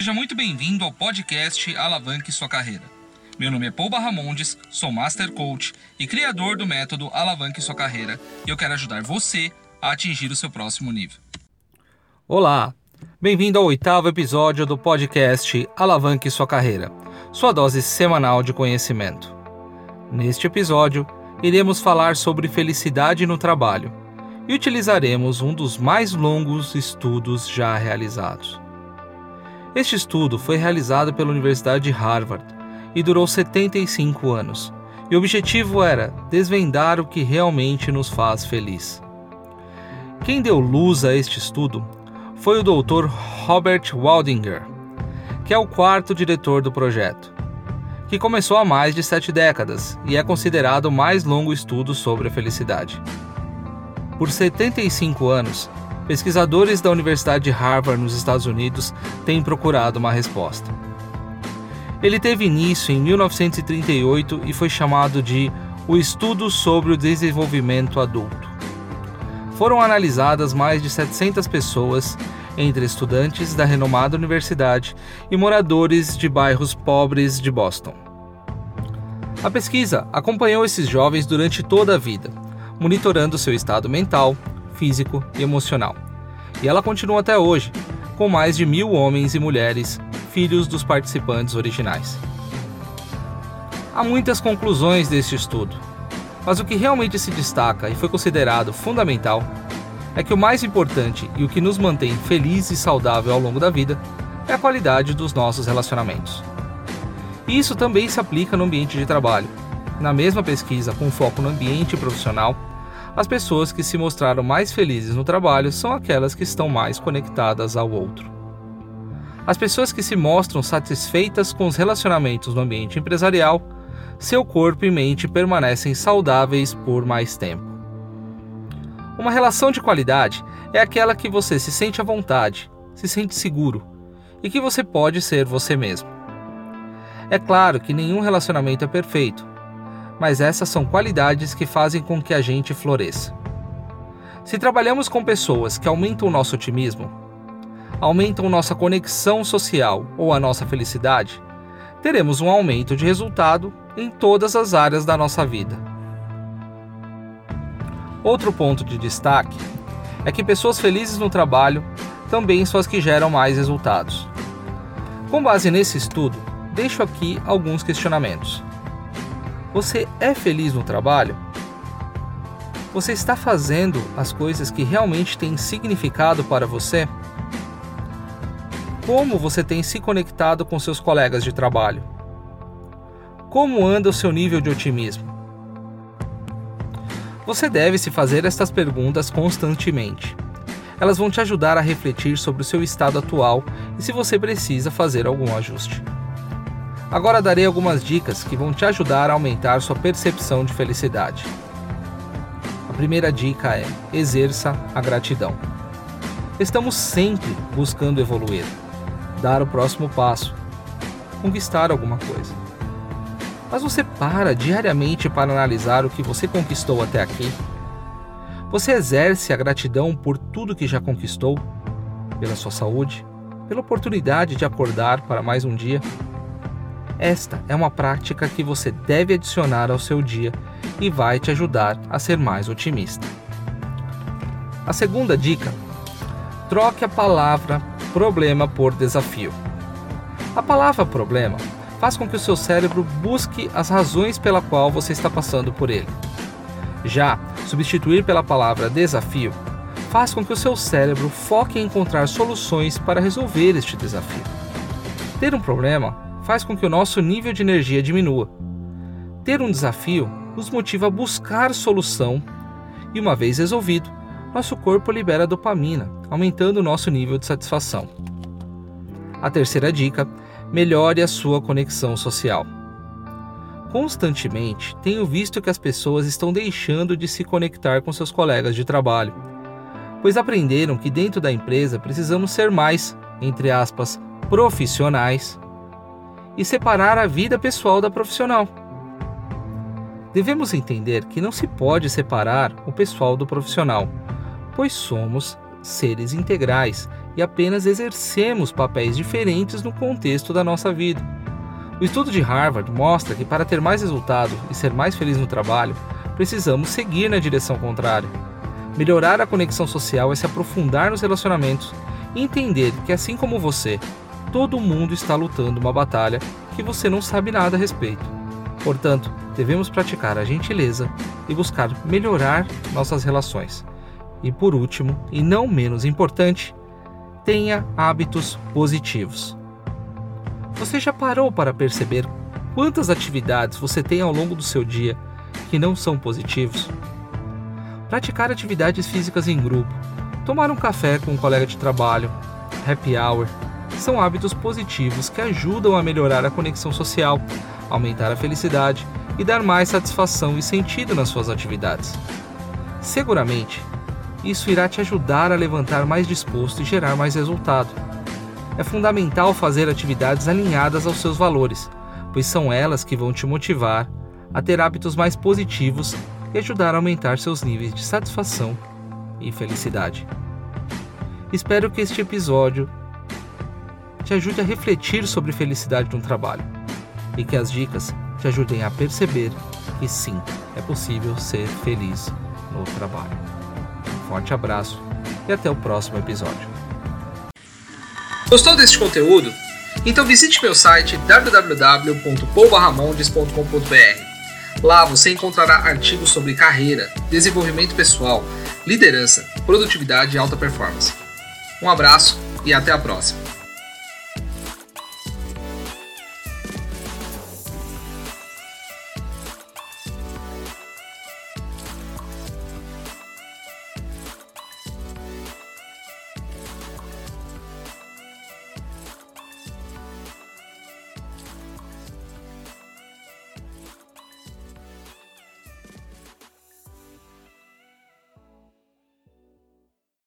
Seja muito bem-vindo ao podcast Alavanque Sua Carreira. Meu nome é Paul Barramondes, sou Master Coach e criador do método Alavanque Sua Carreira e eu quero ajudar você a atingir o seu próximo nível. Olá, bem-vindo ao oitavo episódio do podcast Alavanque Sua Carreira, sua dose semanal de conhecimento. Neste episódio, iremos falar sobre felicidade no trabalho e utilizaremos um dos mais longos estudos já realizados. Este estudo foi realizado pela Universidade de Harvard e durou 75 anos, e o objetivo era desvendar o que realmente nos faz feliz. Quem deu luz a este estudo foi o Dr. Robert Waldinger, que é o quarto diretor do projeto, que começou há mais de sete décadas e é considerado o mais longo estudo sobre a felicidade. Por 75 anos, pesquisadores da Universidade de Harvard nos Estados Unidos têm procurado uma resposta. Ele teve início em 1938 e foi chamado de o Estudo sobre o Desenvolvimento Adulto. Foram analisadas mais de 700 pessoas, entre estudantes da renomada universidade e moradores de bairros pobres de Boston. A pesquisa acompanhou esses jovens durante toda a vida, monitorando seu estado mental, físico e emocional. E ela continua até hoje, com mais de mil homens e mulheres, filhos dos participantes originais. Há muitas conclusões deste estudo, mas o que realmente se destaca e foi considerado fundamental é que o mais importante e o que nos mantém feliz e saudável ao longo da vida é a qualidade dos nossos relacionamentos. E isso também se aplica no ambiente de trabalho. Na mesma pesquisa com foco no ambiente profissional, as pessoas que se mostraram mais felizes no trabalho são aquelas que estão mais conectadas ao outro. As pessoas que se mostram satisfeitas com os relacionamentos no ambiente empresarial, seu corpo e mente permanecem saudáveis por mais tempo. Uma relação de qualidade é aquela que você se sente à vontade, se sente seguro e que você pode ser você mesmo. É claro que nenhum relacionamento é perfeito, mas essas são qualidades que fazem com que a gente floresça. Se trabalhamos com pessoas que aumentam nosso otimismo, aumentam nossa conexão social ou a nossa felicidade, teremos um aumento de resultado em todas as áreas da nossa vida. Outro ponto de destaque é que pessoas felizes no trabalho também são as que geram mais resultados. Com base nesse estudo, deixo aqui alguns questionamentos. Você é feliz no trabalho? Você está fazendo as coisas que realmente têm significado para você? Como você tem se conectado com seus colegas de trabalho? Como anda o seu nível de otimismo? Você deve se fazer estas perguntas constantemente. Elas vão te ajudar a refletir sobre o seu estado atual e se você precisa fazer algum ajuste. Agora darei algumas dicas que vão te ajudar a aumentar sua percepção de felicidade. A primeira dica é: exerça a gratidão. Estamos sempre buscando evoluir, dar o próximo passo, conquistar alguma coisa. Mas você para diariamente para analisar o que você conquistou até aqui? Você exerce a gratidão por tudo que já conquistou? Pela sua saúde? Pela oportunidade de acordar para mais um dia? Esta é uma prática que você deve adicionar ao seu dia e vai te ajudar a ser mais otimista. A segunda dica: troque a palavra problema por desafio. A palavra problema faz com que o seu cérebro busque as razões pela qual você está passando por ele. Já substituir pela palavra desafio faz com que o seu cérebro foque em encontrar soluções para resolver este desafio. Ter um problema faz com que o nosso nível de energia diminua. Ter um desafio nos motiva a buscar solução e, uma vez resolvido, nosso corpo libera dopamina, aumentando o nosso nível de satisfação. A terceira dica: melhore a sua conexão social. Constantemente tenho visto que as pessoas estão deixando de se conectar com seus colegas de trabalho, pois aprenderam que dentro da empresa precisamos ser mais, entre aspas, profissionais e separar a vida pessoal da profissional. Devemos entender que não se pode separar o pessoal do profissional, pois somos seres integrais e apenas exercemos papéis diferentes no contexto da nossa vida. O estudo de Harvard mostra que para ter mais resultado e ser mais feliz no trabalho, precisamos seguir na direção contrária. Melhorar a conexão social é se aprofundar nos relacionamentos e entender que, assim como você, todo mundo está lutando uma batalha que você não sabe nada a respeito. Portanto, devemos praticar a gentileza e buscar melhorar nossas relações. E por último, e não menos importante, tenha hábitos positivos. Você já parou para perceber quantas atividades você tem ao longo do seu dia que não são positivos? Praticar atividades físicas em grupo, tomar um café com um colega de trabalho, happy hour, são hábitos positivos que ajudam a melhorar a conexão social, aumentar a felicidade e dar mais satisfação e sentido nas suas atividades. Seguramente, isso irá te ajudar a levantar mais disposto e gerar mais resultado é fundamental fazer atividades alinhadas aos seus valores, pois são elas que vão te motivar a ter hábitos mais positivos e ajudar a aumentar seus níveis de satisfação e felicidade. Espero que este episódio te ajude a refletir sobre felicidade no trabalho e que as dicas te ajudem a perceber que sim, é possível ser feliz no trabalho. Um forte abraço e até o próximo episódio. Gostou deste conteúdo? Então visite meu site www.poubarramondes.com.br. Lá você encontrará artigos sobre carreira, desenvolvimento pessoal, liderança, produtividade e alta performance. Um abraço e até a próxima.